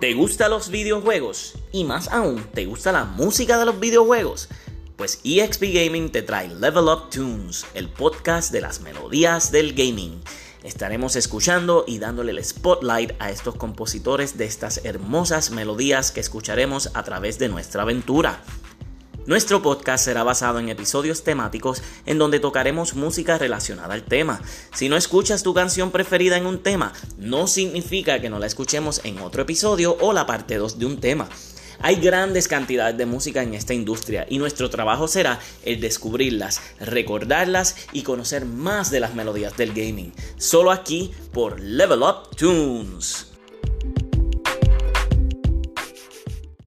¿Te gustan los videojuegos? Y más aún, ¿te gusta la música de los videojuegos? Pues EXP Gaming te trae Level Up Tunes, el podcast de las melodías del gaming. Estaremos escuchando y dándole el spotlight a estos compositores de estas hermosas melodías que escucharemos a través de nuestra aventura. Nuestro podcast será basado en episodios temáticos en donde tocaremos música relacionada al tema. Si no escuchas tu canción preferida en un tema, no significa que no la escuchemos en otro episodio o la parte 2 de un tema. Hay grandes cantidades de música en esta industria y nuestro trabajo será el descubrirlas, recordarlas y conocer más de las melodías del gaming. Solo aquí por Level Up Tunes.